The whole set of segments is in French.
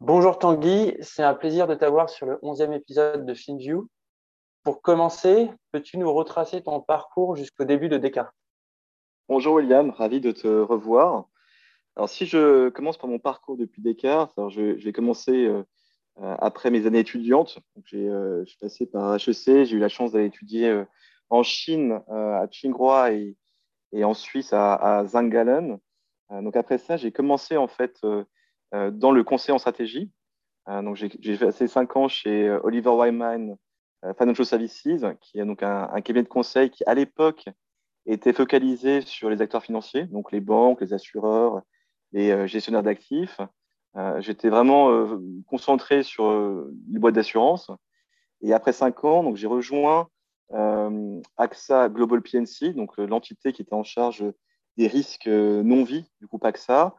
Bonjour Tanguy, c'est un plaisir de t'avoir sur le 11e épisode de FinView. Pour commencer, peux-tu nous retracer ton parcours jusqu'au début de Descartes? Bonjour William, ravi de te revoir. Alors si je commence par mon parcours depuis Descartes, alors je, vais commencer euh, après mes années étudiantes. Euh, je suis passé par HEC, j'ai eu la chance d'aller étudier euh, en Chine, à Tsinghua et, en Suisse à, à Zangalen. donc après ça, j'ai commencé en fait dans le conseil en stratégie. Euh, donc j'ai passé cinq ans chez euh, Oliver Wyman Financial Services, qui est donc un, cabinet de conseil qui, à l'époque, était focalisé sur les acteurs financiers, donc les banques, les assureurs, les gestionnaires d'actifs. J'étais vraiment concentré sur les boîtes d'assurance. Et après cinq ans, j'ai rejoint AXA Global PNC, l'entité qui était en charge des risques non-vie du groupe AXA, euh,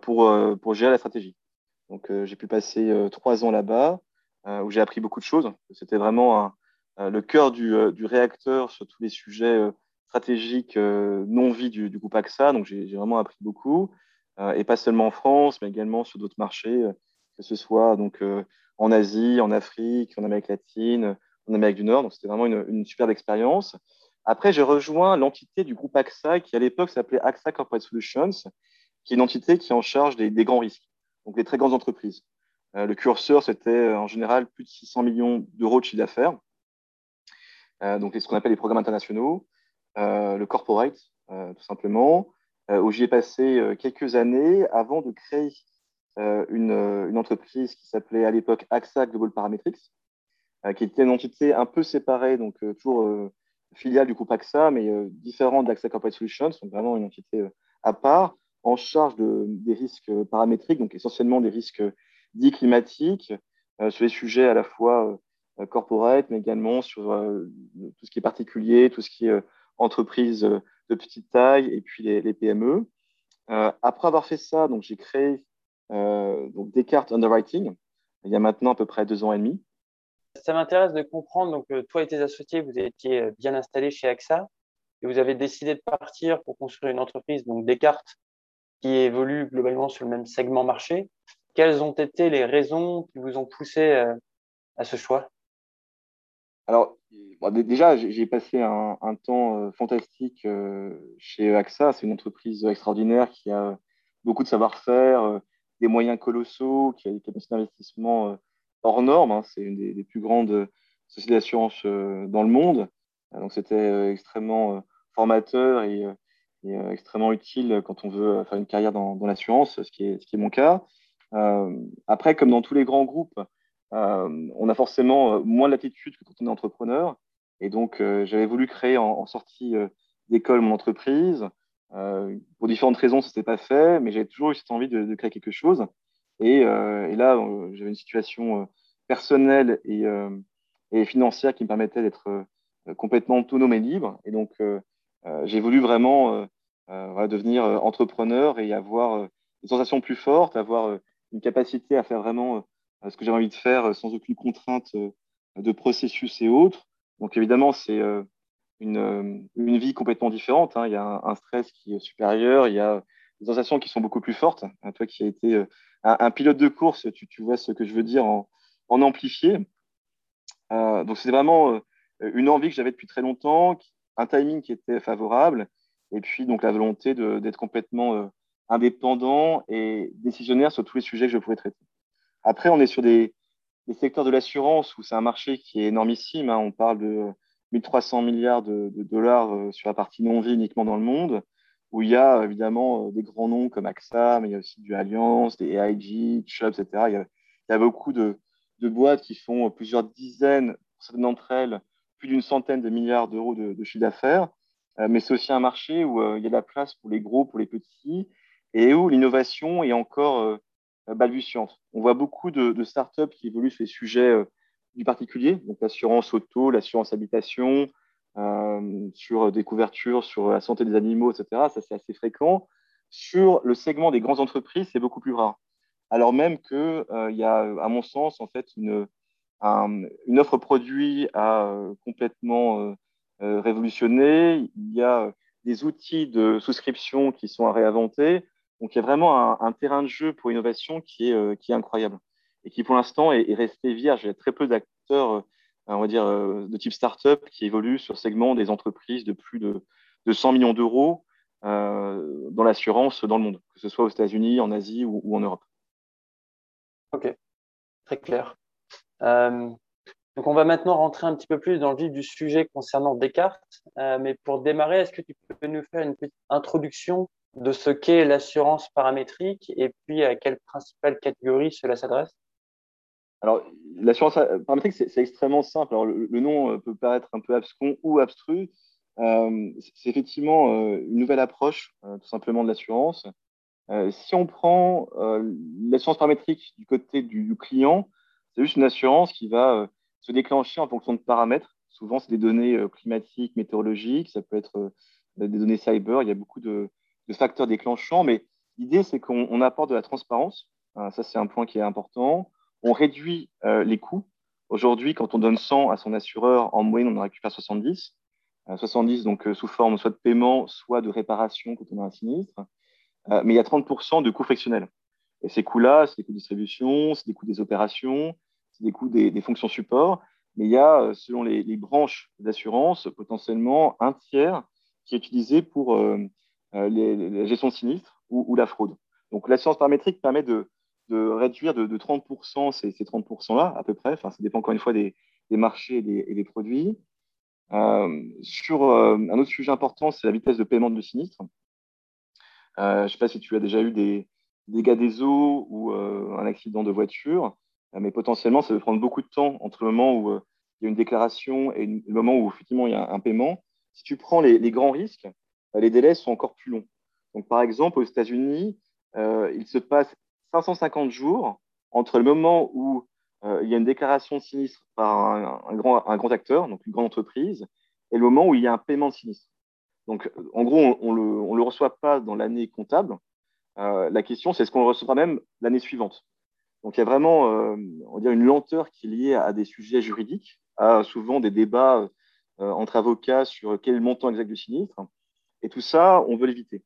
pour, euh, pour gérer la stratégie. Donc, euh, j'ai pu passer trois ans là-bas où j'ai appris beaucoup de choses. C'était vraiment le cœur du, réacteur sur tous les sujets stratégiques non-vie du, groupe AXA. Donc, j'ai vraiment appris beaucoup, et pas seulement en France, mais également sur d'autres marchés, que ce soit donc, en Asie, en Afrique, en Amérique latine, en Amérique du Nord. Donc, c'était vraiment une superbe expérience. Après, j'ai rejoint l'entité du groupe AXA, qui à l'époque s'appelait AXA Corporate Solutions, qui est une entité qui est en charge des, grands risques, donc des très grandes entreprises. Euh, le curseur, c'était euh, en général plus de 600 millions d'euros de chiffre d'affaires, euh, donc ce qu'on appelle les programmes internationaux, le corporate, tout simplement, où j'y ai passé quelques années avant de créer une, une, entreprise qui s'appelait à l'époque AXA Global Parametrics, qui était une entité un peu séparée, donc toujours filiale du groupe AXA, mais différente d'AXA Corporate Solutions, donc vraiment une entité à part, en charge de, des risques paramétriques, donc essentiellement des risques dits climatiques, euh, sur les sujets à la fois euh, corporate, mais également sur euh, tout ce qui est particulier, tout ce qui est entreprise de petite taille et puis les, PME. après avoir fait ça, j'ai créé donc Descartes Underwriting il y a maintenant à peu près deux ans et demi. Ça m'intéresse de comprendre, donc toi et tes associés, vous étiez bien installés chez AXA et vous avez décidé de partir pour construire une entreprise, donc Descartes, qui évoluent globalement sur le même segment marché. Quelles ont été les raisons qui vous ont poussé euh, à ce choix? Alors, déjà, j'ai passé un, temps euh, fantastique euh, chez AXA. C'est une entreprise extraordinaire qui a beaucoup de savoir-faire, des moyens colossaux, qui a des capacités d'investissement hors normes. Hein. C'est une des, plus grandes sociétés d'assurance dans le monde. Donc, c'était extrêmement formateur et est euh, extrêmement utile quand on veut faire une carrière dans, l'assurance, ce, qui est, ce qui est mon cas. Euh, après, comme dans tous les grands groupes, euh, on a forcément moins de latitude que quand on est entrepreneur. Et donc, j'avais voulu créer en, sortie d'école mon entreprise. pour différentes raisons, ça s'était pas fait, mais j'avais toujours eu cette envie de, créer quelque chose. Et, là, j'avais une situation personnelle et, et, financière qui me permettait d'être complètement autonome et libre. Et donc, j'ai voulu vraiment euh, euh, devenir entrepreneur et avoir des sensations plus fortes, avoir une capacité à faire vraiment ce que j'avais envie de faire sans aucune contrainte de processus et autres. Donc évidemment, c'est une, une, vie complètement différente. Hein. Il y a un, stress qui est supérieur, il y a des sensations qui sont beaucoup plus fortes. Toi qui as été un, pilote de course, tu, vois ce que je veux dire en, en amplifié. donc c'est vraiment une envie que j'avais depuis très longtemps, un timing qui était favorable, et puis donc la volonté d'être complètement euh, indépendant et décisionnaire sur tous les sujets que je pourrais traiter. Après, on est sur des, secteurs de l'assurance où c'est un marché qui est énormissime. Hein. On parle de 1300 milliards de, dollars euh, sur la partie non-vie uniquement dans le monde, où il y a évidemment euh, des grands noms comme AXA, mais il y a aussi du Allianz, des AIG, Chubb, etc. Il y a, il y a beaucoup de, de, boîtes qui font plusieurs dizaines, certaines d'entre elles, plus d'une centaine de milliards d'euros de, chiffre d'affaires, euh, mais c'est aussi un marché où euh, il y a de la place pour les gros, pour les petits, et où l'innovation est encore euh, balbutiante. On voit beaucoup de, de, startups qui évoluent sur les sujets du particulier, donc l'assurance auto, l'assurance habitation, sur des couvertures sur la santé des animaux, etc. Ça, c'est assez fréquent. Sur le segment des grandes entreprises, c'est beaucoup plus rare. Alors même qu'il y a, à mon sens, en fait, une, une offre produit à complètement révolutionner. Il y a des outils de souscription qui sont à réinventer. Donc, il y a vraiment un, terrain de jeu pour innovation qui est, incroyable et qui, pour l'instant, est, resté vierge. Il y a très peu d'acteurs, on va dire, de type startup qui évoluent sur le segment des entreprises de plus de, de 100 millions d'euros dans l'assurance dans le monde, que ce soit aux États-Unis, en Asie ou, en Europe. Ok, très clair. Euh, donc, on va maintenant rentrer un petit peu plus dans le vif du sujet concernant Descartes. Euh, mais pour démarrer, est-ce que tu peux nous faire une petite introduction de ce qu'est l'assurance paramétrique et puis à quelle principale catégorie cela s'adresse? Alors, l'assurance paramétrique, c'est extrêmement simple. Alors, le, nom euh, peut paraître un peu abscon ou abstru. c'est effectivement une nouvelle approche, tout simplement, de l'assurance. si on prend l'assurance paramétrique du côté du, client, c'est juste une assurance qui va se déclencher en fonction de paramètres. Souvent, c'est des données euh, climatiques, météorologiques, ça peut être euh, des données cyber, il y a beaucoup de, facteurs déclenchants, mais l'idée, c'est qu'on apporte de la transparence. Euh, ça, c'est un point qui est important. On réduit les coûts. Aujourd'hui, quand on donne 100 à son assureur, en moyenne, on en récupère 70. 70 donc sous forme soit de paiement, soit de réparation quand on a un sinistre. mais il y a 30% de coûts frictionnels. Et ces coûts-là, c'est des coûts de distribution, c'est des coûts des opérations, des coûts des, fonctions support, mais il y a, euh, selon les, branches d'assurance, potentiellement un tiers qui est utilisé pour euh, euh, la gestion de sinistre ou, la fraude. Donc l'assurance paramétrique permet de, réduire de, 30% ces, 30%-là, à peu près. Enfin, ça dépend encore une fois des, marchés et des, produits. sur un autre sujet important, c'est la vitesse de paiement de sinistre. je ne sais pas si tu as déjà eu des dégâts des eaux ou un accident de voiture. Euh, mais potentiellement, ça peut prendre beaucoup de temps entre le moment où euh, il y a une déclaration et le moment où effectivement il y a un paiement. Si tu prends les, grands risques, euh, les délais sont encore plus longs. Donc, par exemple, aux États-Unis, il se passe 550 jours entre le moment où il y a une déclaration de sinistre par un, grand, acteur, donc une grande entreprise, et le moment où il y a un paiement de sinistre. Donc, en gros, on ne le, reçoit pas dans l'année comptable. la question, c'est est-ce qu'on le recevra même l'année suivante? Donc il y a vraiment euh, une lenteur qui est liée à des sujets juridiques, à souvent des débats euh, entre avocats sur quel est le montant exact du sinistre. Et tout ça, on veut l'éviter.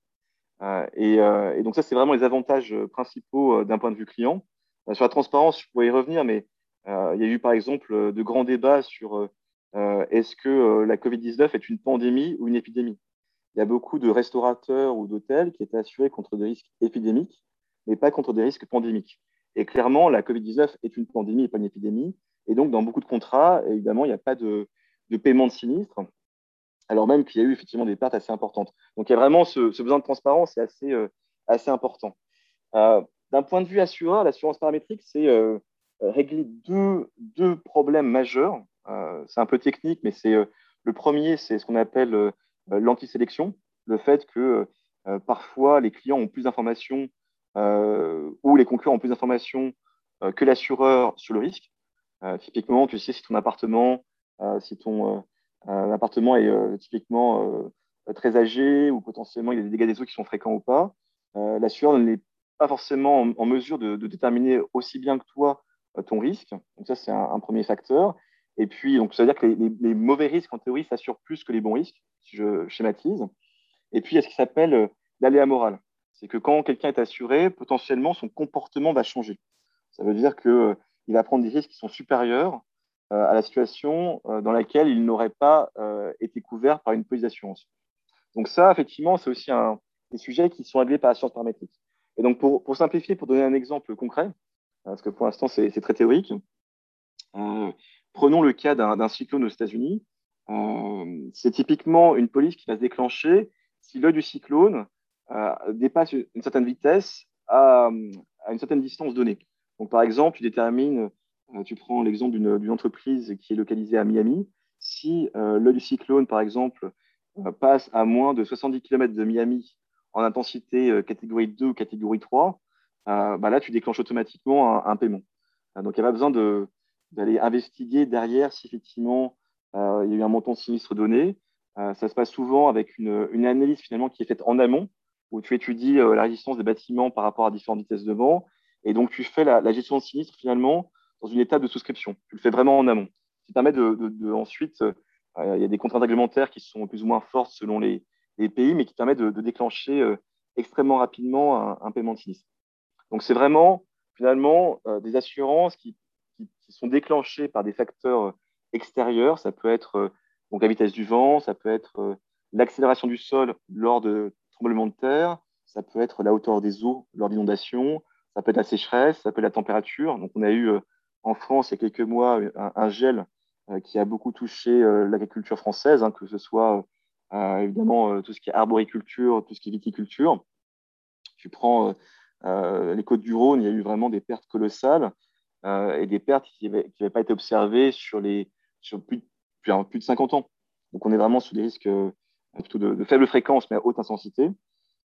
Euh, et, donc ça, c'est vraiment les avantages principaux d'un point de vue client. sur la transparence, je pourrais y revenir, mais il y a eu par exemple de grands débats sur est-ce que la Covid-19 est une pandémie ou une épidémie? Il y a beaucoup de restaurateurs ou d'hôtels qui étaient assurés contre des risques épidémiques, mais pas contre des risques pandémiques. Et clairement, la Covid-19 est une pandémie et pas une épidémie. Et donc, dans beaucoup de contrats, évidemment, il n'y a pas de, paiement de sinistre, alors même qu'il y a eu effectivement des pertes assez importantes. Donc, il y a vraiment ce, besoin de transparence, c'est assez, euh, assez important. Euh, d'un point de vue assureur, l'assurance paramétrique, c'est euh, régler deux, problèmes majeurs. c'est un peu technique, mais c'est le premier, c'est ce qu'on appelle l'antisélection, le fait que parfois les clients ont plus d'informations euh, où les concurrents ont plus d'informations euh, que l'assureur sur le risque. Euh, typiquement, tu sais si ton appartement, si ton appartement est typiquement très âgé ou potentiellement il y a des dégâts des eaux qui sont fréquents ou pas, l'assureur n'est pas forcément en, mesure de, déterminer aussi bien que toi ton risque. Donc ça, c'est un, premier facteur. Et puis, donc, ça veut dire que les, mauvais risques, en théorie, s'assurent plus que les bons risques, si je schématise. Et puis, il y a ce qui s'appelle l'aléa moral c'est que quand quelqu'un est assuré, potentiellement, son comportement va changer. Ça veut dire qu'il euh, va prendre des risques qui sont supérieurs euh, à la situation euh, dans laquelle il n'aurait pas été couvert par une police d'assurance. Donc ça, effectivement, c'est aussi un, des sujets qui sont réglés par la science paramétrique. Et donc, pour, simplifier, pour donner un exemple concret, parce que pour l'instant, c'est très théorique, prenons le cas d'un cyclone aux États-Unis. c'est typiquement une police qui va se déclencher si l'œil du cyclone dépasse une certaine vitesse à, une certaine distance donnée. Donc, par exemple, tu détermines, euh, tu prends l'exemple d'une entreprise qui est localisée à Miami. Si euh, l'œil du cyclone, par exemple, passe à moins de 70 km de Miami en intensité catégorie 2 ou catégorie 3, bah là, tu déclenches automatiquement un, paiement. donc, il n'y a pas besoin d'aller investiguer derrière si effectivement il y a eu un montant sinistre donné. ça se passe souvent avec une, une, analyse finalement qui est faite en amont, où tu étudies la résistance des bâtiments par rapport à différentes vitesses de vent. Et donc, tu fais la, gestion de sinistre finalement dans une étape de souscription. Tu le fais vraiment en amont. Ça permet de, ensuite, il y a des contraintes réglementaires qui sont plus ou moins fortes selon les, pays, mais qui permettent de, déclencher extrêmement rapidement un, paiement de sinistre. Donc, c'est vraiment finalement des assurances qui, sont déclenchées par des facteurs extérieurs. Ça peut être donc la vitesse du vent, ça peut être l'accélération du sol lors de tremblements de terre, ça peut être la hauteur des eaux lors d'inondations, ça peut être la sécheresse, ça peut être la température. Donc, on a eu en France il y a quelques mois un, gel qui a beaucoup touché l'agriculture française, hein, que ce soit évidemment tout ce qui est arboriculture, tout ce qui est viticulture. Tu prends les côtes du Rhône, il y a eu vraiment des pertes colossales et des pertes qui n'avaient pas été observées sur, plus, de 50 ans. Donc, on est vraiment sous des risques plutôt de, de, faible fréquence, mais à haute intensité.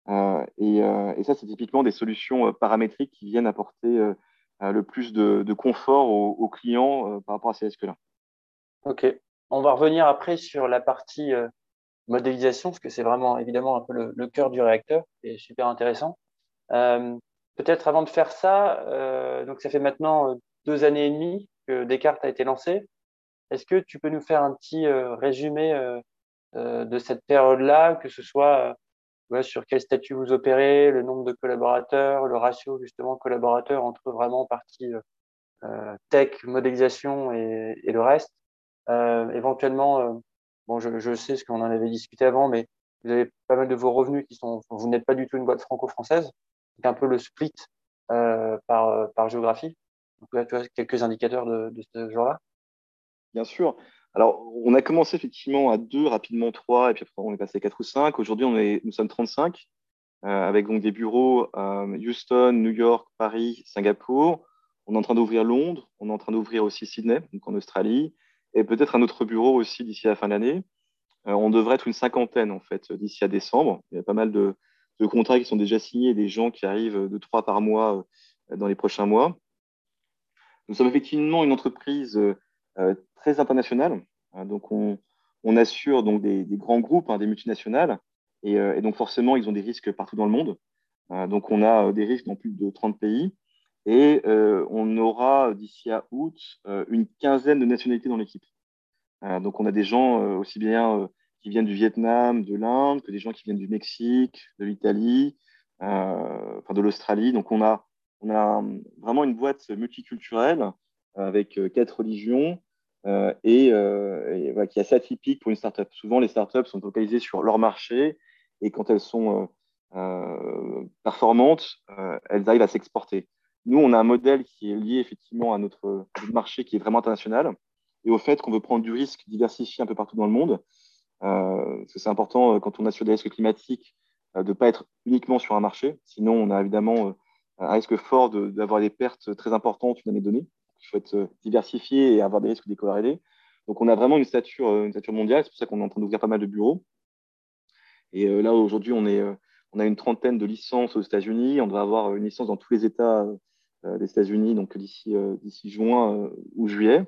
Euh, euh, et, ça, c'est typiquement des solutions euh, paramétriques qui viennent apporter le plus de, confort aux, clients par rapport à ces risques-là. OK. On va revenir après sur la partie modélisation, parce que c'est vraiment évidemment un peu le, cœur du réacteur et super intéressant. Peut-être avant de faire ça, donc ça fait maintenant deux années et demie que Descartes a été lancé. Est-ce que tu peux nous faire un petit résumé de cette période-là, que ce soit sur quel statut vous opérez, le nombre de collaborateurs, le ratio justement collaborateurs entre vraiment partie euh, euh, tech, modélisation et, le reste. Euh, éventuellement, bon, je, sais ce qu'on en avait discuté avant, mais vous avez pas mal de vos revenus qui sont, vous n'êtes pas du tout une boîte franco-française, c'est un peu le split par, par géographie. Donc là, tu as quelques indicateurs de, de ce genre-là. Bien sûr. Alors, on a commencé effectivement à deux, rapidement trois, et puis après on est passé à quatre ou cinq. Aujourd'hui, on est, nous sommes 35, euh, avec donc des bureaux à Houston, New York, Paris, Singapour. On est en train d'ouvrir Londres, on est en train d'ouvrir aussi Sydney, donc en Australie, et peut-être un autre bureau aussi d'ici la fin de l'année. Euh, on devrait être une cinquantaine en fait d'ici à décembre. Il y a pas mal de, contrats qui sont déjà signés, des gens qui arrivent de trois par mois euh, dans les prochains mois. Nous sommes effectivement une entreprise très international. Euh, donc, on, assure donc des, grands groupes, hein, des multinationales, euh, et, donc forcément, ils ont des risques partout dans le monde. Euh, donc, on a des risques dans plus de 30 pays. Et on aura d'ici à août une quinzaine de nationalités dans l'équipe. donc, on a des gens aussi bien qui viennent du Vietnam, de l'Inde, que des gens qui viennent du Mexique, de l'Italie, enfin de l'Australie. Donc, on a, on a vraiment une boîte multiculturelle avec quatre religions, euh, et, euh, qui est assez atypique pour une startup. Souvent, les startups sont focalisées sur leur marché et quand elles sont euh, performantes, elles arrivent à s'exporter. Nous, on a un modèle qui est lié effectivement à notre marché qui est vraiment international et au fait qu'on veut prendre du risque diversifié un peu partout dans le monde. Euh, c'est important quand on assure des risques climatiques de ne pas être uniquement sur un marché. Sinon, on a évidemment un risque fort d'avoir des pertes très importantes une année donnée il faut être diversifié et avoir des risques décorrélés. Donc, on a vraiment une stature, euh, une stature mondiale. C'est pour ça qu'on est en train d'ouvrir pas mal de bureaux. Et euh, là, aujourd'hui, on, euh, a une trentaine de licences aux États-Unis. On devrait avoir une licence dans tous les États des États-Unis, donc d'ici juin ou juillet.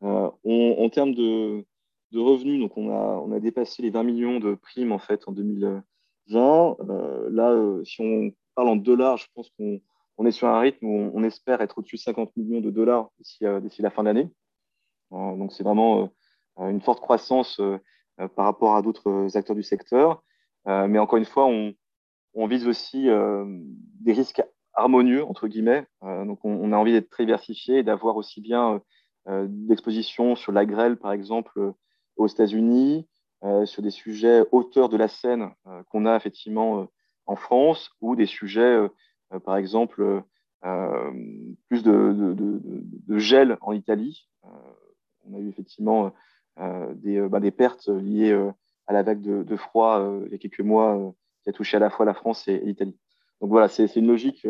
en termes de, revenus, donc on a, on a dépassé les 20 millions de primes en fait en 2020. là, si on parle en dollars, je pense qu'on on est sur un rythme où on, espère être au-dessus de 50 millions de dollars d'ici euh, la fin de l'année. Euh, donc, c'est vraiment euh, une forte croissance par rapport à d'autres acteurs du secteur. mais encore une fois, on, vise aussi des risques harmonieux, entre guillemets. donc, on, a envie d'être très diversifié et d'avoir aussi bien d'exposition sur la grêle, par exemple, aux États-Unis, sur des sujets hauteur de la scène qu'on a effectivement en France, ou des sujets par exemple, euh, euh, plus de, gel en Italie. on a eu effectivement des, bah, des, pertes liées à la vague de, froid il y a quelques mois qui a touché à la fois la France et, l'Italie. Donc voilà, c'est une logique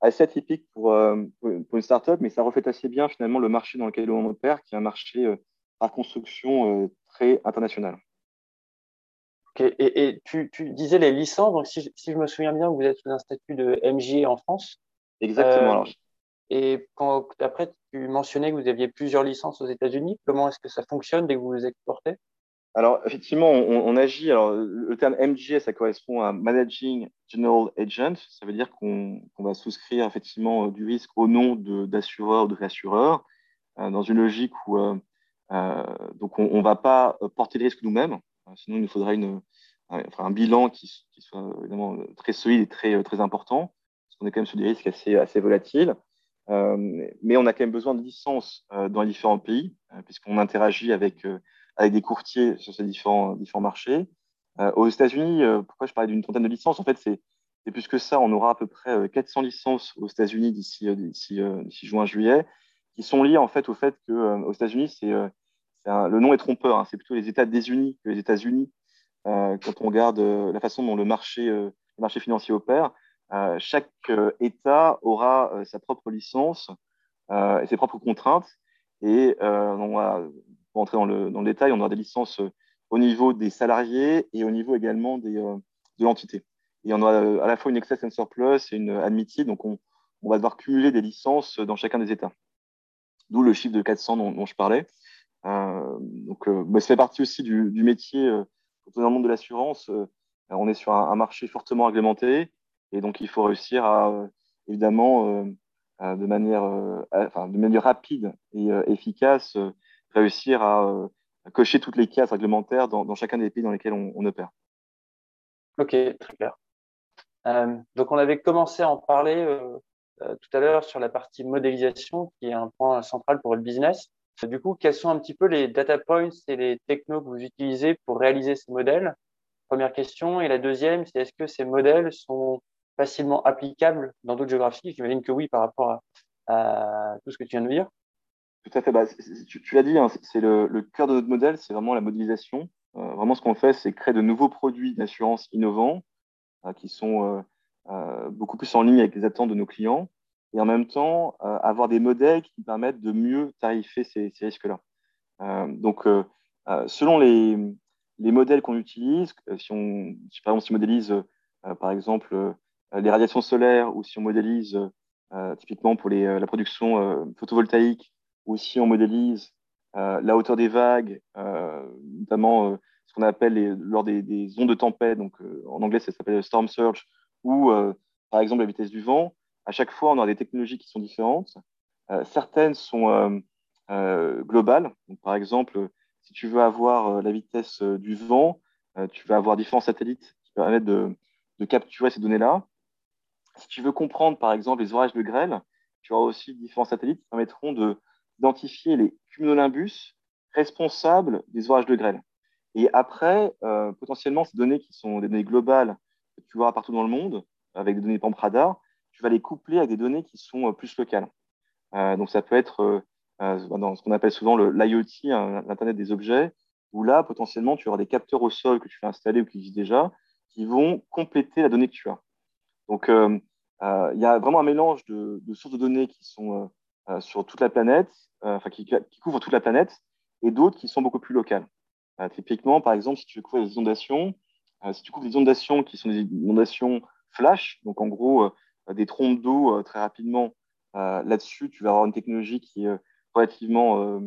assez atypique pour, pour, une startup, mais ça reflète assez bien finalement le marché dans lequel on opère, qui est un marché par construction très international. Et, tu, disais les licences, donc si, je me souviens bien, vous êtes sous un statut de MJ en France. Exactement. et quand, après, tu mentionnais que vous aviez plusieurs licences aux États-Unis. Comment est-ce que ça fonctionne dès que vous vous exportez? Alors, effectivement, on, agit. Alors, le terme MGA, ça correspond à Managing General Agent. Ça veut dire qu'on va souscrire effectivement du risque au nom d'assureur ou de réassureur, euh, dans une logique où euh, euh, donc on ne va pas porter le risque nous-mêmes. Sinon, il nous faudrait une, un, bilan qui, soit évidemment très solide et très, très important, parce qu'on est quand même sur des risques assez, assez volatiles. mais on a quand même besoin de licences dans les différents pays, puisqu'on interagit avec avec des courtiers sur ces différents, différents marchés. Euh, aux États-Unis, euh, pourquoi je parlais d'une trentaine de licences? En fait, c'est plus que ça. On aura à peu près 400 euh, licences aux États-Unis d'ici juin-juillet, qui sont liées en fait au fait qu'aux États-Unis, c'est le nom est trompeur. Hein. c'est plutôt les États désunis que les États-Unis. quand on regarde la façon dont le marché, marché financier opère, chaque État aura sa propre licence et ses propres contraintes. Et pour entrer dans le, détail, on aura des licences euh, au niveau des salariés et au niveau également des, euh, de l'entité. Et on a euh, à la fois une excess and surplus et une admitted, donc on, on, va devoir cumuler des licences dans chacun des États. D'où le chiffre de 400 dont, je parlais. Euh, donc, bah, ça fait partie aussi du, du métier. Euh, dans le monde de l'assurance, on est sur un, marché fortement réglementé et donc il faut réussir à, évidemment, de, manière, enfin, de manière rapide et efficace, réussir à, cocher toutes les cases réglementaires dans, chacun des pays dans lesquels on, opère. Ok, très clair. Euh, donc, on avait commencé à en parler euh, euh, tout à l'heure sur la partie modélisation, qui est un point central pour le business. Du coup, quels sont un petit peu les data points et les technos que vous utilisez pour réaliser ces modèles? Première question. Et la deuxième, c'est est-ce que ces modèles sont facilement applicables dans d'autres géographies? J'imagine que oui par rapport à, tout ce que tu viens de dire. Tout à fait. Bah, tu, l'as dit, hein, c'est le, cœur de notre modèle, c'est vraiment la modélisation. Euh, vraiment, ce qu'on fait, c'est créer de nouveaux produits d'assurance innovants euh, qui sont euh, beaucoup plus en ligne avec les attentes de nos clients et en même temps avoir des modèles qui permettent de mieux tarifer ces, risques-là. donc, selon les, modèles qu'on utilise, si on, par exemple, si on modélise par exemple les radiations solaires ou si on modélise typiquement pour la production photovoltaïque ou si on modélise euh, la hauteur des vagues, euh, notamment euh, ce qu'on appelle lors des, ondes de tempête, donc en anglais ça s'appelle storm surge, ou par exemple la vitesse du vent, à chaque fois on aura des technologies qui sont différentes. certaines sont globales, par exemple si tu veux avoir la vitesse du vent, tu vas avoir différents satellites qui permettent de, capturer ces données-là. Si tu veux comprendre, par exemple, les orages de grêle, tu auras aussi différents satellites qui permettront de, identifier les cumulonimbus responsables des orages de grêle. Et après, euh, potentiellement, ces données qui sont des données globales que tu vois partout dans le monde, avec des données PAMP radar, tu vas les coupler avec des données qui sont euh, plus locales. Euh, donc, ça peut être dans ce qu'on appelle souvent l'IoT, hein, l'Internet des objets, où là, potentiellement, tu auras des capteurs au sol que tu fais installer ou qui existent déjà, qui vont compléter la donnée que tu as. Donc, il y a vraiment un mélange de, sources de données qui sont sur toute la planète euh, enfin, qui, couvrent toute la planète, et d'autres qui sont beaucoup plus locales. Euh, typiquement, par exemple, si tu veux couvrir les inondations, euh, si tu couvres des inondations qui sont des inondations flash, donc en gros des trompes d'eau très rapidement, là-dessus, tu vas avoir une technologie qui est relativement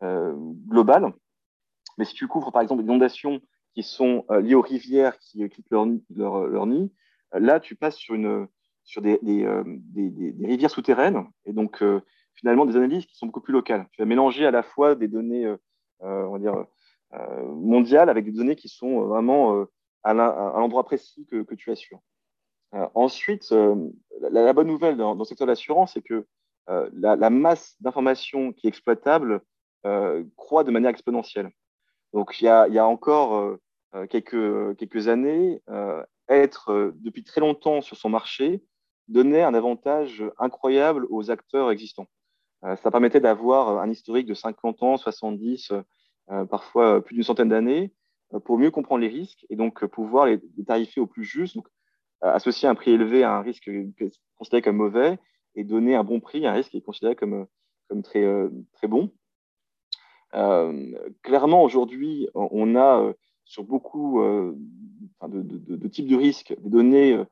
globale. Mais si tu couvres par exemple des inondations qui sont liées aux rivières qui quittent leur, nid, là, tu passes sur, des, rivières souterraines. Et donc, finalement des analyses qui sont beaucoup plus locales. Tu vas mélanger à la fois des données euh, euh, euh, mondiales avec des données qui sont vraiment à l'endroit précis que, tu assures. Ensuite, la, bonne nouvelle dans, le secteur de l'assurance, c'est que la, masse d'informations qui est exploitable croît de manière exponentielle. Donc, il y a, encore quelques, années, être depuis très longtemps sur son marché donnait un avantage incroyable aux acteurs existants. Euh, ça permettait d'avoir euh, un historique de 50 ans, 70, euh, parfois plus d'une centaine d'années, pour mieux comprendre les risques et donc pouvoir les, tarifer au plus juste, associer un prix élevé à un risque considéré comme mauvais et donner un bon prix à un risque qui est considéré comme, comme très, très bon. clairement, aujourd'hui, on a sur beaucoup de, types de risques des données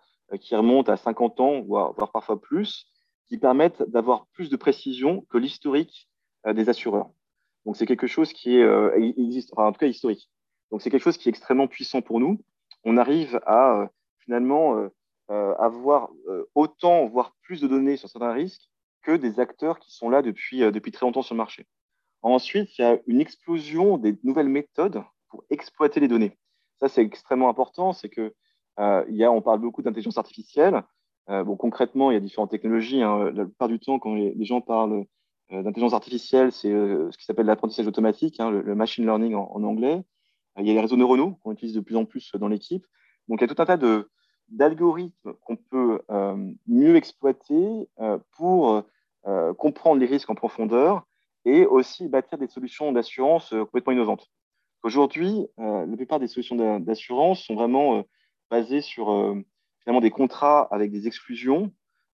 qui remontent à 50 ans, voire, parfois plus, qui permettent d'avoir plus de précision que l'historique des assureurs. Donc c'est quelque chose qui existe, en tout cas historique. Donc c'est quelque chose qui est extrêmement puissant pour nous. On arrive à finalement avoir autant, voire plus de données sur certains risques que des acteurs qui sont là depuis, depuis très longtemps sur le marché. Ensuite, il y a une explosion des nouvelles méthodes pour exploiter les données. Ça, c'est extrêmement important. C'est que euh, il y a, on parle beaucoup d'intelligence artificielle. Euh, bon, concrètement, il y a différentes technologies. Hein. La plupart du temps, quand les, gens parlent euh, d'intelligence artificielle, c'est ce qui s'appelle l'apprentissage automatique, hein, le, machine learning en, anglais. il y a les réseaux neuronaux qu'on utilise de plus en plus dans l'équipe. Donc, il y a tout un tas de, d'algorithmes qu'on peut mieux exploiter pour comprendre les risques en profondeur et aussi bâtir des solutions d'assurance complètement innovantes. Aujourd'hui, la plupart des solutions d'assurance sont vraiment basé sur euh, finalement des contrats avec des exclusions,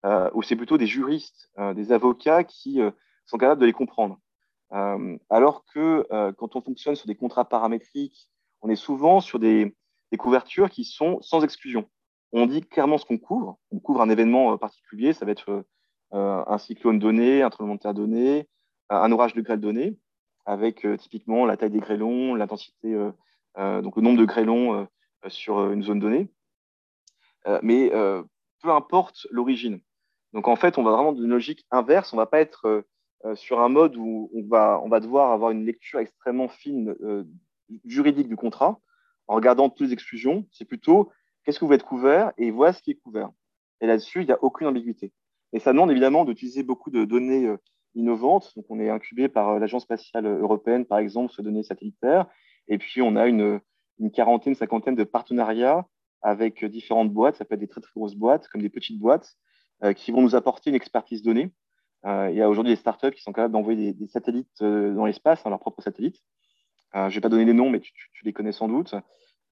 euh, où c'est plutôt des juristes, euh, des avocats qui sont capables de les comprendre. alors que quand on fonctionne sur des contrats paramétriques, on est souvent sur des, couvertures qui sont sans exclusion. On dit clairement ce qu'on couvre. On couvre un événement particulier, ça va être un cyclone donné, un tremblement de terre donné, un orage de grêle donné, avec typiquement la taille des grêlons, l'intensité, donc le nombre de grêlons euh, sur euh, une zone donnée. Euh, mais peu importe l'origine. Donc en fait, on va vraiment d'une logique inverse. On ne va pas être sur un mode où on va, on va devoir avoir une lecture extrêmement fine juridique du contrat en regardant toutes les exclusions. C'est plutôt qu'est-ce que vous êtes couvert et voilà ce qui est couvert. Et là-dessus, il n'y a aucune ambiguïté. Et ça demande évidemment d'utiliser beaucoup de données innovantes. Donc, on est incubé par l'Agence spatiale européenne, par exemple, sur données satellitaires. Et puis, on a une, une quarantaine, cinquantaine de partenariats avec différentes boîtes. Ça peut être des très, très grosses boîtes, comme des petites boîtes, euh, qui vont nous apporter une expertise donnée. Euh, il y a aujourd'hui des startups qui sont capables d'envoyer des, satellites euh, dans l'espace, hein, leurs propres satellites. je ne vais pas donner les noms, mais tu, les connais sans doute.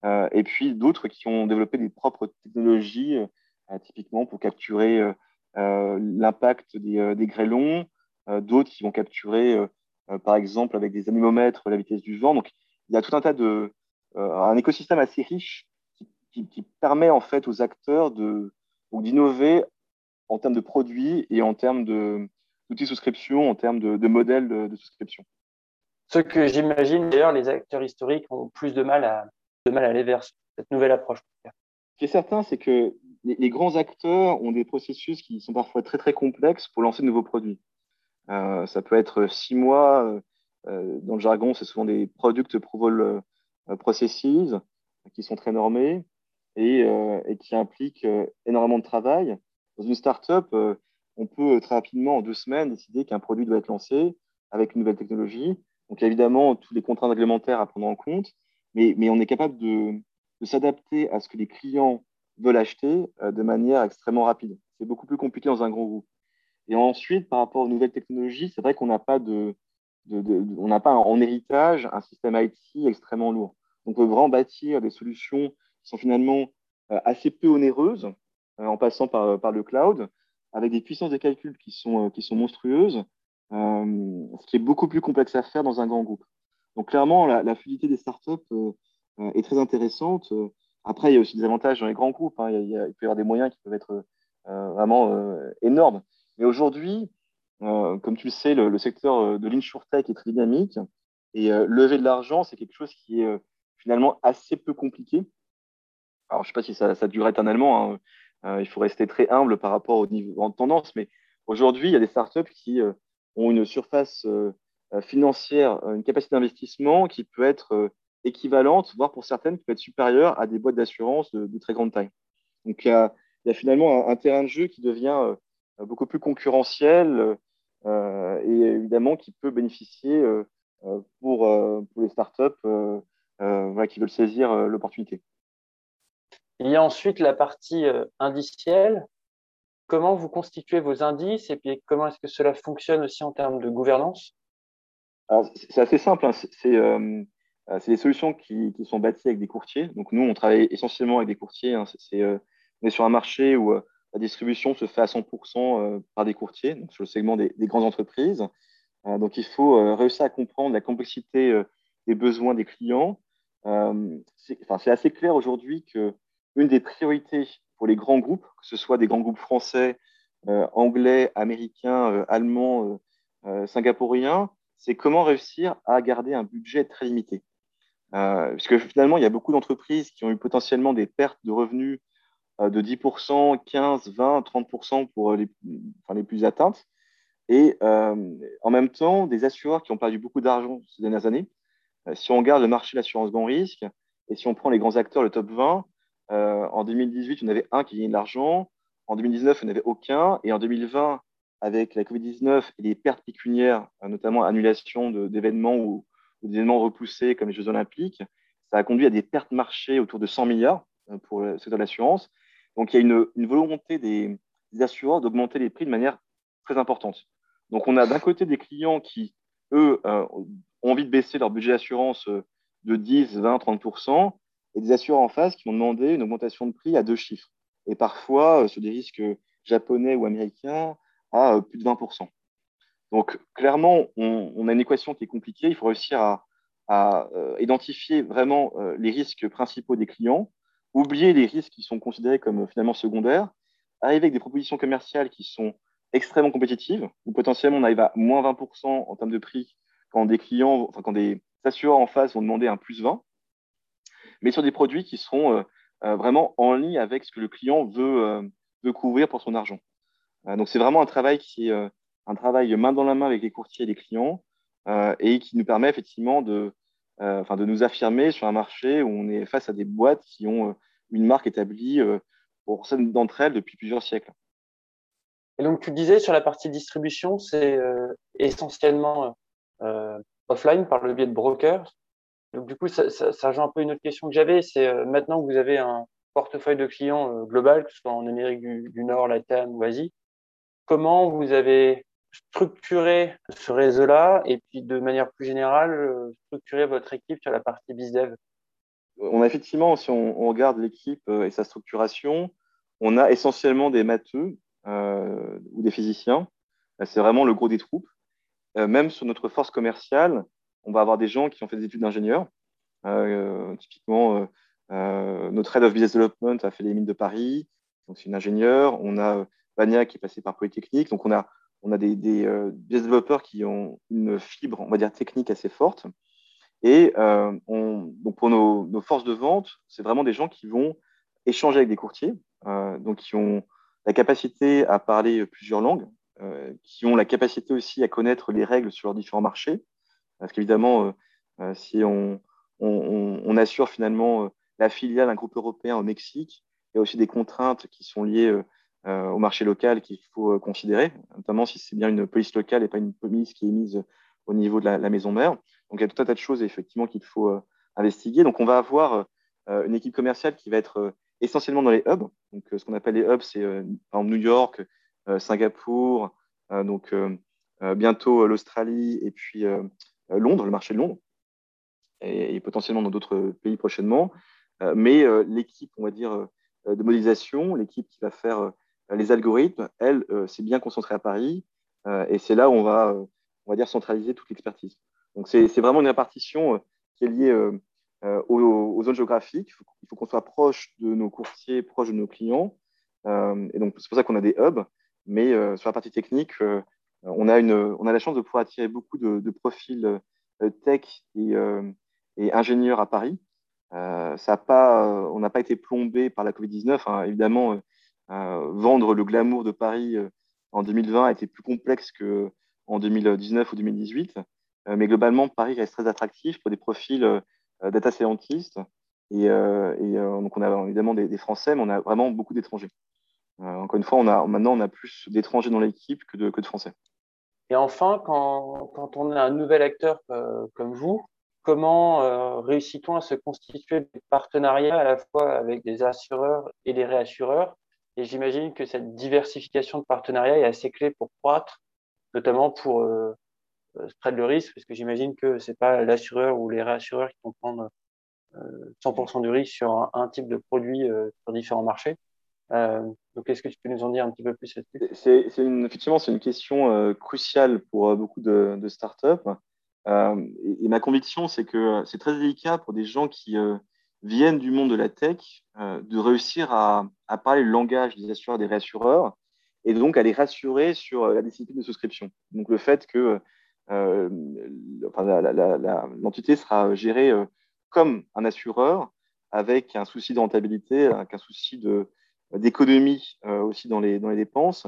Et puis d'autres qui ont développé des propres technologies, typiquement pour capturer l'impact des, grêlons. d'autres qui vont capturer, par exemple, avec des anémomètres, la vitesse du vent. Donc, il y a tout un tas de, euh, un écosystème assez riche qui, permet en fait aux acteurs d'innover en termes de produits et en termes d'outils souscription, en termes de, modèles de, souscription. Ce que j'imagine d'ailleurs, les acteurs historiques ont plus de mal à, de mal à aller vers cette nouvelle approche. Ce qui est certain, c'est que les, grands acteurs ont des processus qui sont parfois très très complexes pour lancer de nouveaux produits. Euh, ça peut être six mois. Euh, dans le jargon, c'est souvent des product approval euh, processes qui sont très normés et, euh, et qui impliquent euh, énormément de travail. Dans une startup, on peut très rapidement, en deux semaines, décider qu'un produit doit être lancé avec une nouvelle technologie. Donc, évidemment, tous les contraintes réglementaires à prendre en compte, mais, on est capable de, s'adapter à ce que les clients veulent acheter de manière extrêmement rapide. C'est beaucoup plus compliqué dans un gros groupe. Et ensuite, par rapport aux nouvelles technologies, c'est vrai qu'on n'a pas en héritage un système IT extrêmement lourd. Donc, on peut vraiment bâtir des solutions qui sont finalement euh, assez peu onéreuses euh, en passant par, le cloud, avec des puissances de calcul euh, qui sont monstrueuses, ce qui est beaucoup plus complexe à faire dans un grand groupe. Donc, clairement, la, fluidité des startups est très intéressante. Après, il y a aussi des avantages dans les grands groupes. Hein. Il, peut y avoir des moyens qui peuvent être vraiment énormes. Mais aujourd'hui, euh, comme tu le sais, le, secteur euh, de l'insurtech est très dynamique et euh, lever de l'argent, c'est quelque chose qui est finalement assez peu compliqué. Alors, je ne sais pas si ça, ça dure éternellement. Hein. il faut rester très humble par rapport au niveau de tendance, mais aujourd'hui, il y a des startups qui ont une surface financière, une capacité d'investissement qui peut être équivalente, voire pour certaines, qui peut être supérieure à des boîtes d'assurance de, très grande taille. Donc, il y a, finalement un, terrain de jeu qui devient beaucoup plus concurrentiel euh, et évidemment qui peut bénéficier euh, euh, pour, pour les startups qui veulent saisir l'opportunité. Il y a ensuite la partie indicielle. Comment vous constituez vos indices et puis comment est-ce que cela fonctionne aussi en termes de gouvernance? C'est assez simple. Hein. C'est des solutions qui, sont bâties avec des courtiers. Donc nous, on travaille essentiellement avec des courtiers. Hein. on est sur un marché où la distribution se fait à 100% euh, par des courtiers, sur le segment des, grandes entreprises. Euh, donc, il faut euh, réussir à comprendre la complexité des besoins des clients. c'est assez clair aujourd'hui qu'une des priorités pour les grands groupes, que ce soit des grands groupes français anglais, américain, allemand, singapourien, c'est comment réussir à garder un budget très limité. parce que finalement, il y a beaucoup d'entreprises qui ont eu potentiellement des pertes de revenus de 10%, 15%, 20%, 30% pour les, enfin, les plus atteintes. Et en même temps, des assureurs qui ont perdu beaucoup d'argent ces dernières années. si on regarde le marché de l'assurance grand risque, et si on prend les grands acteurs, le top 20, en 2018, il y en avait un qui gagnait de l'argent. En 2019, il n'y en avait aucun. Et en 2020, avec la Covid-19 et les pertes pécuniaires, notamment annulation d'événements ou, d'événements repoussés comme les Jeux Olympiques, ça a conduit à des pertes marché autour de 100 milliards pour le secteur de l'assurance. Donc, il y a une, volonté des, assureurs d'augmenter les prix de manière très importante. Donc, on a d'un côté des clients qui, eux, ont envie de baisser leur budget d'assurance de 10, 20, 30% et des assureurs en face qui ont demandé une augmentation de prix à deux chiffres. Et parfois, sur des risques japonais ou américains, à plus de 20% Donc, clairement, on, a une équation qui est compliquée. Il faut réussir à, identifier vraiment les risques principaux des clients, oublier les risques qui sont considérés comme finalement secondaires, arriver avec des propositions commerciales qui sont extrêmement compétitives, où potentiellement on arrive à moins 20% en termes de prix quand des clients, enfin quand des assureurs en face vont demander un plus 20, mais sur des produits qui seront euh, euh, vraiment en ligne avec ce que le client euh, veut couvrir pour son argent. Donc c'est vraiment un travail qui est un travail main dans la main avec les courtiers et les clients et qui nous permet effectivement de, de nous affirmer sur un marché où on est face à des boîtes qui ont une marque établie pour certaines d'entre elles depuis plusieurs siècles. Et donc, tu disais sur la partie distribution, c'est euh, essentiellement euh, offline par le biais de brokers. Donc, du coup, ça, ça, rejoint un peu une autre question que j'avais. C'est euh, maintenant que vous avez un portefeuille de clients global, que ce soit en Amérique du, du Nord, Latam ou Asie, comment vous avez structuré ce réseau-là et puis de manière plus générale, structuré votre équipe sur la partie BizDev On a effectivement, si on, regarde l'équipe et sa structuration, on a essentiellement des matheux euh, ou des physiciens. C'est vraiment le gros des troupes. Euh, même sur notre force commerciale, on va avoir des gens qui ont fait des études d'ingénieur. Euh, typiquement, notre Head of Business Development a fait les mines de Paris, donc c'est une ingénieure. On a Qui est passé par Polytechnique. Donc on a, on a des, des développeurs qui ont une fibre, on va dire, technique assez forte. Et on, donc pour nos, forces de vente, c'est vraiment des gens qui vont échanger avec des courtiers, donc qui ont la capacité à parler plusieurs langues, euh, qui ont la capacité aussi à connaître les règles sur leurs différents marchés. Parce qu'évidemment, euh, euh, si on, assure finalement la filiale d'un groupe européen au Mexique, il y a aussi des contraintes qui sont liées au marché local qu'il faut considérer, notamment si c'est bien une police locale et pas une police qui est mise au niveau de la, maison mère. Donc il y a tout un tas de choses effectivement qu'il faut investiguer. Donc on va avoir une équipe commerciale qui va être essentiellement dans les hubs. Donc, euh, ce qu'on appelle les hubs, c'est euh, exemple New York, euh, Singapour, donc bientôt l'Australie et puis Londres, le marché de Londres, et, potentiellement dans d'autres pays prochainement. mais l'équipe, on va dire, de modélisation, l'équipe qui va faire les algorithmes, elle, c'est bien concentrée à Paris, et c'est là où on va, on va dire, centraliser toute l'expertise. Donc, c'est vraiment une répartition qui est liée euh, aux, zones géographiques. Il faut, qu'on soit proche de nos courtiers, proche de nos clients. Euh, et donc, c'est pour ça qu'on a des hubs. Mais euh, sur la partie technique, on, a une, on a la chance de pouvoir attirer beaucoup de, profils tech et, et, ingénieurs à Paris. ça a pas, on n'a pas été plombé par la Covid-19. Hein. Évidemment, vendre le glamour de Paris en 2020 a été plus complexe qu'en 2019 ou 2018. mais globalement, Paris reste très attractif pour des profils euh, data scientist. Et, euh, euh, donc, on a évidemment des, Français, mais on a vraiment beaucoup d'étrangers. encore une fois, maintenant, on a plus d'étrangers dans l'équipe que de, Français. Et enfin, quand, quand, on a un nouvel acteur comme vous, comment réussit-on à se constituer des partenariats à la fois avec des assureurs et des réassureurs Et j'imagine que cette diversification de partenariats est assez clé pour croître, notamment pour euh, spread le risque, parce que j'imagine que c'est pas l'assureur ou les réassureurs qui vont prendre 100% euh, du risque sur un, type de produit euh, sur différents marchés. donc, est-ce que tu peux nous en dire un petit peu plus là-dessus? Effectivement, c'est une question cruciale pour beaucoup de startups. et, ma conviction, c'est que c'est très délicat pour des gens qui viennent du monde de la tech de réussir à, parler le langage des assureurs, des réassureurs et donc à les rassurer sur la discipline de souscription. Donc le fait que l'entité sera gérée comme un assureur avec un souci de rentabilité, avec un souci d'économie aussi dans les, dans les dépenses.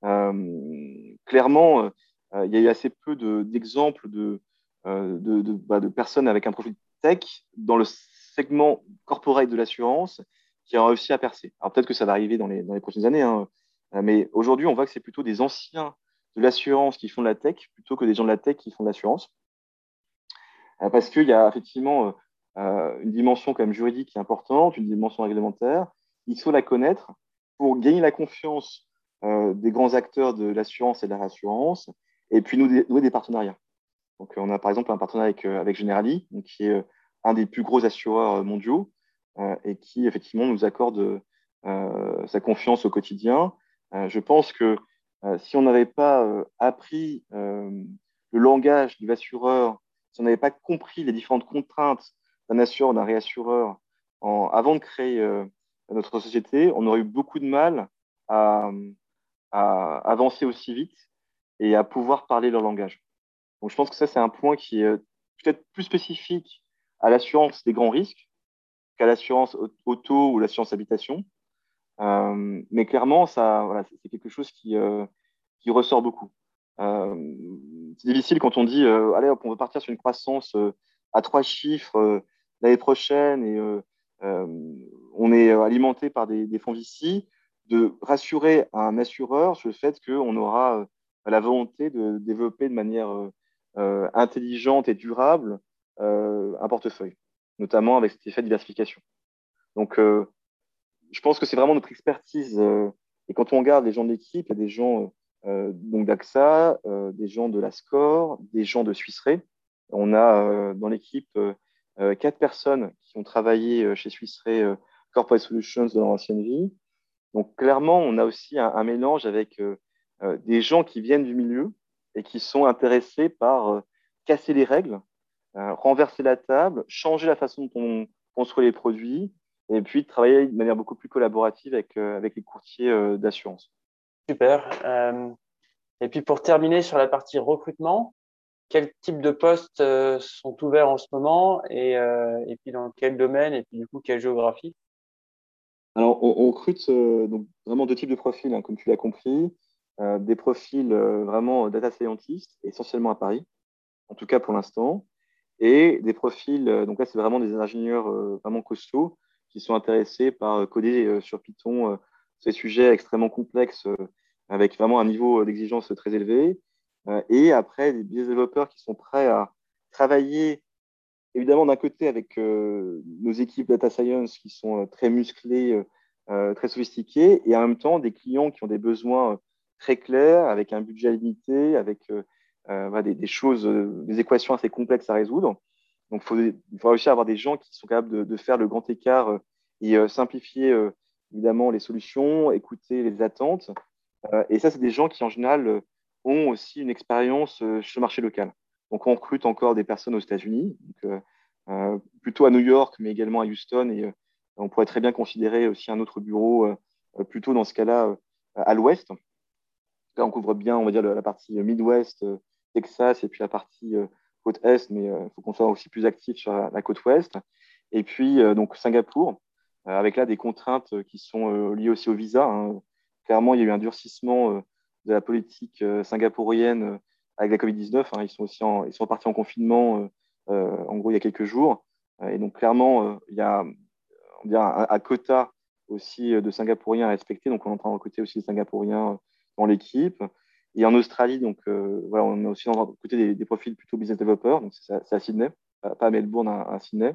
clairement, il y a eu assez peu d'exemples de, de, de, bah, de, personnes avec un profil tech dans le segment corporate de l'assurance qui ont réussi à percer. Alors peut-être que ça va arriver dans les, prochaines années, hein, mais aujourd'hui, on voit que c'est plutôt des anciens de l'assurance qui font de la tech plutôt que des gens de la tech qui font de l'assurance. Euh, parce qu'il y a effectivement euh, une dimension quand même juridique qui est importante, une dimension réglementaire. Il faut la connaître pour gagner la confiance euh, des grands acteurs de l'assurance et de la rassurance, et puis nouer des, partenariats. Donc, on a par exemple un partenariat avec, Generali, qui est un des plus gros assureurs mondiaux et qui effectivement nous accorde sa confiance au quotidien. je pense que euh, si on n'avait pas euh, appris euh, le langage du assureur, si on n'avait pas compris les différentes contraintes d'un assureur, d'un réassureur, avant de créer notre société, on aurait eu beaucoup de mal à, avancer aussi vite et à pouvoir parler leur langage. Donc je pense que ça, c'est un point qui est peut-être plus spécifique à l'assurance des grands risques qu'à l'assurance auto ou l'assurance habitation. Euh, mais clairement, ça, voilà, c'est quelque chose qui, euh, qui ressort beaucoup. Euh, c'est difficile quand on dit, allez, on veut partir sur une croissance à trois chiffres l'année prochaine et on est alimenté par des, fonds VC, de rassurer un assureur sur le fait qu'on aura la volonté de développer de manière intelligente et durable un portefeuille, notamment avec cet effet de diversification. Donc, je pense que c'est vraiment notre expertise. Euh, et quand on regarde les gens de l'équipe, il y a des gens euh, donc d'AXA, euh, des gens de la SCORE, des gens de Swiss On a dans l'équipe quatre personnes qui ont travaillé chez Swiss Corporate Solutions dans leur ancienne vie. Donc clairement, on a aussi un, mélange avec des gens qui viennent du milieu et qui sont intéressés par casser les règles, renverser la table, changer la façon dont on construit les produits, et puis de travailler de manière beaucoup plus collaborative avec, euh, avec les courtiers euh, d'assurance. Super. Euh, et puis pour terminer sur la partie recrutement, quel type de postes sont ouverts en ce moment et, et puis dans quel domaine et puis du coup quelle géographie? Alors on, recrute donc vraiment deux types de profils, hein, comme tu l'as compris. des profils vraiment data scientists, essentiellement à Paris, en tout cas pour l'instant, et des profils, donc là c'est vraiment des ingénieurs vraiment costauds, qui sont intéressés par euh, coder euh, sur Python euh, ces sujets extrêmement complexes avec vraiment un niveau d'exigence très élevé. et après, des développeurs qui sont prêts à travailler évidemment d'un côté avec nos équipes data science qui sont très musclées, très sophistiquées, et en même temps des clients qui ont des besoins très clairs, avec un budget limité, avec des, choses, des équations assez complexes à résoudre. Donc, il faut réussir à avoir des gens qui sont capables de, faire le grand écart euh, et euh, simplifier euh, évidemment les solutions, écouter les attentes. et ça, c'est des gens qui, en général, ont aussi une expérience sur le marché local. Donc, on recrute encore des personnes aux États-Unis, plutôt à New York, mais également à Houston. Et on pourrait très bien considérer aussi un autre bureau, plutôt dans ce cas-là, à l'ouest. Là, on couvre bien, on va dire, la partie Midwest, Texas, et puis la partie côte est, mais il euh, faut qu'on soit aussi plus actif sur la, côte ouest. Et puis, euh, donc, Singapour, euh, avec là des contraintes qui sont liées aussi au visa. Hein. Clairement, il y a eu un durcissement de la politique singapourienne avec la Covid-19. Hein. Ils sont aussi ils sont partis en confinement, en gros, il y a quelques jours. Et donc, clairement, il y a, on un, un, quota aussi de Singapouriens à respecter. Donc, on est en train de recruter aussi des Singapouriens dans l'équipe. Et en Australie, donc, euh, voilà, on a aussi côté des, profils plutôt business developer, donc c'est à Sydney, pas à Melbourne, à, Sydney.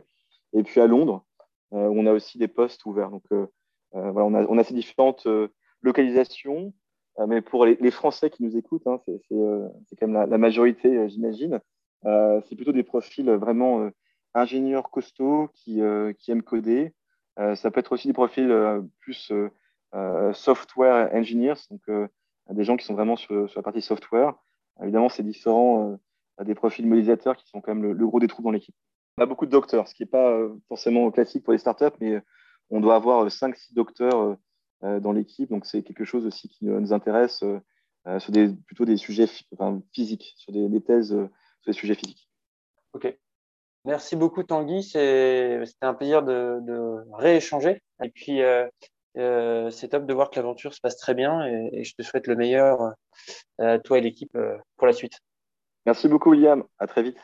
Et puis à Londres, euh, on a aussi des postes ouverts. Donc euh, voilà, on a, ces différentes localisations, mais pour les, Français qui nous écoutent, hein, c'est quand même la, majorité, j'imagine. c'est plutôt des profils vraiment ingénieurs costauds qui, aiment coder. ça peut être aussi des profils plus software engineers, des gens qui sont vraiment sur, la partie software. Évidemment, c'est différent euh, des profils modélisateurs qui sont quand même le, gros des trous dans l'équipe. On a beaucoup de docteurs, ce qui n'est pas euh, forcément classique pour les startups, mais on doit avoir 5-6 docteurs dans l'équipe. Donc, c'est quelque chose aussi qui nous intéresse sur des, plutôt des sujets physiques, sur des, thèses sur des sujets physiques. Ok. Merci beaucoup, Tanguy. C'était un plaisir de, rééchanger. Et puis, euh, c'est top de voir que l'aventure se passe très bien et, je te souhaite le meilleur, euh, toi et l'équipe, euh, pour la suite. Merci beaucoup, William. À très vite.